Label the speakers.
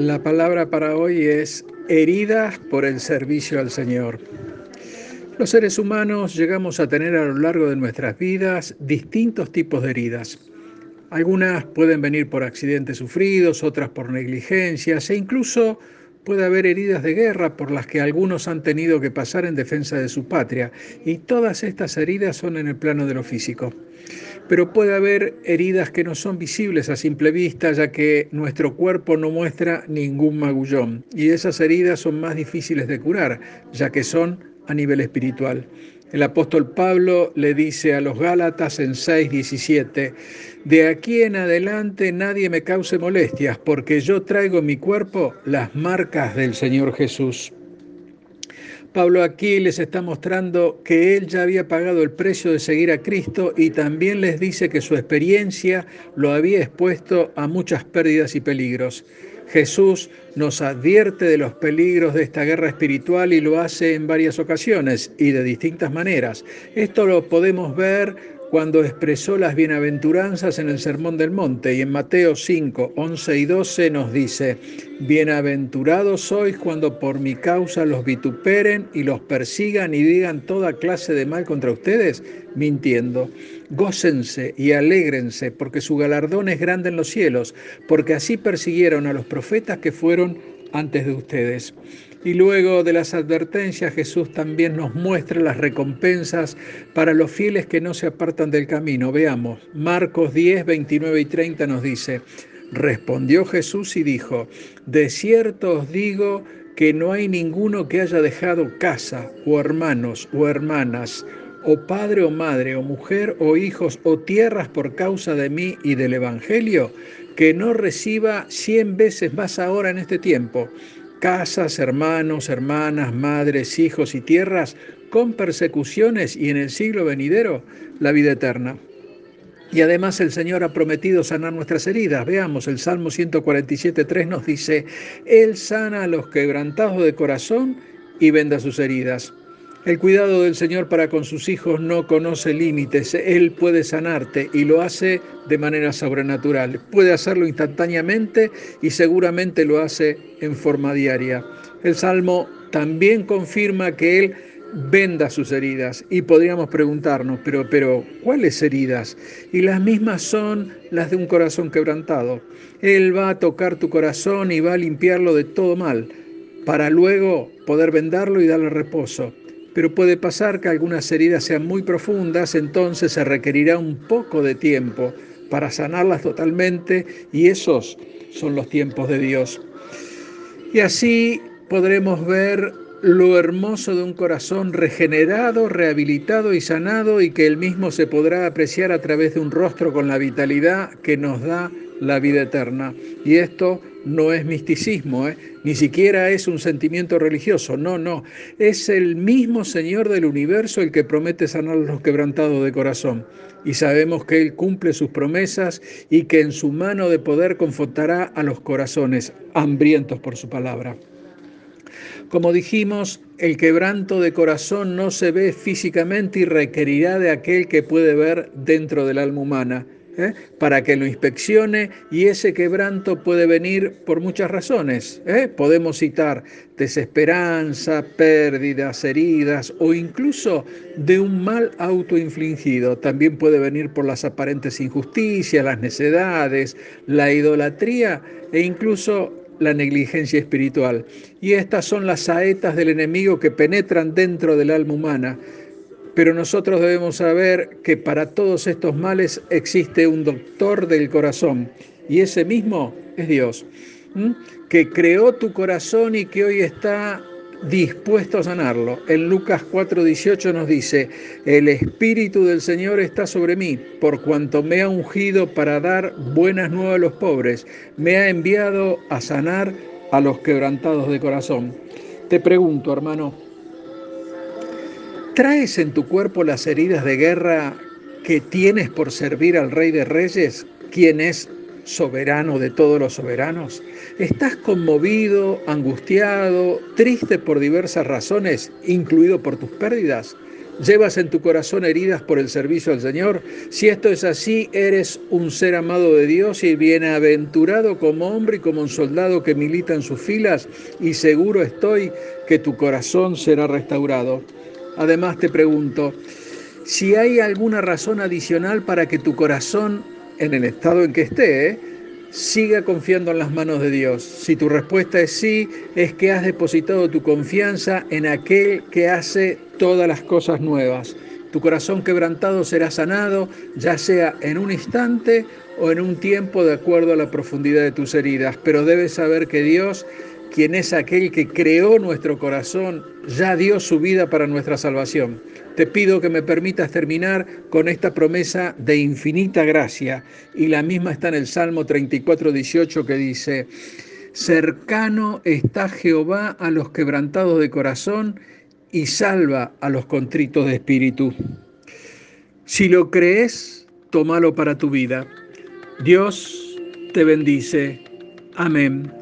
Speaker 1: La palabra para hoy es heridas por el servicio al Señor. Los seres humanos llegamos a tener a lo largo de nuestras vidas distintos tipos de heridas. Algunas pueden venir por accidentes sufridos, otras por negligencias e incluso puede haber heridas de guerra por las que algunos han tenido que pasar en defensa de su patria y todas estas heridas son en el plano de lo físico pero puede haber heridas que no son visibles a simple vista, ya que nuestro cuerpo no muestra ningún magullón. Y esas heridas son más difíciles de curar, ya que son a nivel espiritual. El apóstol Pablo le dice a los Gálatas en 6:17, de aquí en adelante nadie me cause molestias, porque yo traigo en mi cuerpo las marcas del Señor Jesús. Pablo aquí les está mostrando que él ya había pagado el precio de seguir a Cristo y también les dice que su experiencia lo había expuesto a muchas pérdidas y peligros. Jesús nos advierte de los peligros de esta guerra espiritual y lo hace en varias ocasiones y de distintas maneras. Esto lo podemos ver cuando expresó las bienaventuranzas en el Sermón del Monte y en Mateo 5, 11 y 12 nos dice, Bienaventurados sois cuando por mi causa los vituperen y los persigan y digan toda clase de mal contra ustedes, mintiendo. Gócense y alégrense porque su galardón es grande en los cielos, porque así persiguieron a los profetas que fueron antes de ustedes. Y luego de las advertencias, Jesús también nos muestra las recompensas para los fieles que no se apartan del camino. Veamos, Marcos 10, 29 y 30 nos dice, respondió Jesús y dijo, de cierto os digo que no hay ninguno que haya dejado casa o hermanos o hermanas o padre o madre, o mujer o hijos o tierras por causa de mí y del Evangelio, que no reciba cien veces más ahora en este tiempo casas, hermanos, hermanas, madres, hijos y tierras, con persecuciones y en el siglo venidero la vida eterna. Y además el Señor ha prometido sanar nuestras heridas. Veamos, el Salmo 147.3 nos dice, Él sana a los quebrantados de corazón y venda sus heridas. El cuidado del Señor para con sus hijos no conoce límites. Él puede sanarte y lo hace de manera sobrenatural. Puede hacerlo instantáneamente y seguramente lo hace en forma diaria. El Salmo también confirma que Él venda sus heridas y podríamos preguntarnos, pero, pero, ¿cuáles heridas? Y las mismas son las de un corazón quebrantado. Él va a tocar tu corazón y va a limpiarlo de todo mal para luego poder vendarlo y darle reposo pero puede pasar que algunas heridas sean muy profundas, entonces se requerirá un poco de tiempo para sanarlas totalmente y esos son los tiempos de Dios. Y así podremos ver lo hermoso de un corazón regenerado, rehabilitado y sanado y que el mismo se podrá apreciar a través de un rostro con la vitalidad que nos da la vida eterna. Y esto no es misticismo, ¿eh? ni siquiera es un sentimiento religioso, no, no, es el mismo Señor del universo el que promete sanar los quebrantados de corazón. Y sabemos que Él cumple sus promesas y que en su mano de poder confortará a los corazones hambrientos por su palabra. Como dijimos, el quebranto de corazón no se ve físicamente y requerirá de aquel que puede ver dentro del alma humana ¿eh? para que lo inspeccione y ese quebranto puede venir por muchas razones. ¿eh? Podemos citar desesperanza, pérdidas, heridas o incluso de un mal autoinfligido. También puede venir por las aparentes injusticias, las necedades, la idolatría e incluso la negligencia espiritual. Y estas son las saetas del enemigo que penetran dentro del alma humana pero nosotros debemos saber que para todos estos males existe un doctor del corazón y ese mismo es Dios, que creó tu corazón y que hoy está dispuesto a sanarlo. En Lucas 4:18 nos dice, el Espíritu del Señor está sobre mí, por cuanto me ha ungido para dar buenas nuevas a los pobres, me ha enviado a sanar a los quebrantados de corazón. Te pregunto, hermano, ¿Traes en tu cuerpo las heridas de guerra que tienes por servir al Rey de Reyes, quien es soberano de todos los soberanos? ¿Estás conmovido, angustiado, triste por diversas razones, incluido por tus pérdidas? ¿Llevas en tu corazón heridas por el servicio al Señor? Si esto es así, eres un ser amado de Dios y bienaventurado como hombre y como un soldado que milita en sus filas y seguro estoy que tu corazón será restaurado. Además te pregunto, si hay alguna razón adicional para que tu corazón, en el estado en que esté, siga confiando en las manos de Dios. Si tu respuesta es sí, es que has depositado tu confianza en aquel que hace todas las cosas nuevas. Tu corazón quebrantado será sanado, ya sea en un instante o en un tiempo de acuerdo a la profundidad de tus heridas. Pero debes saber que Dios, quien es aquel que creó nuestro corazón, ya dio su vida para nuestra salvación. Te pido que me permitas terminar con esta promesa de infinita gracia y la misma está en el Salmo 34, 18 que dice, cercano está Jehová a los quebrantados de corazón y salva a los contritos de espíritu. Si lo crees, tómalo para tu vida. Dios te bendice. Amén.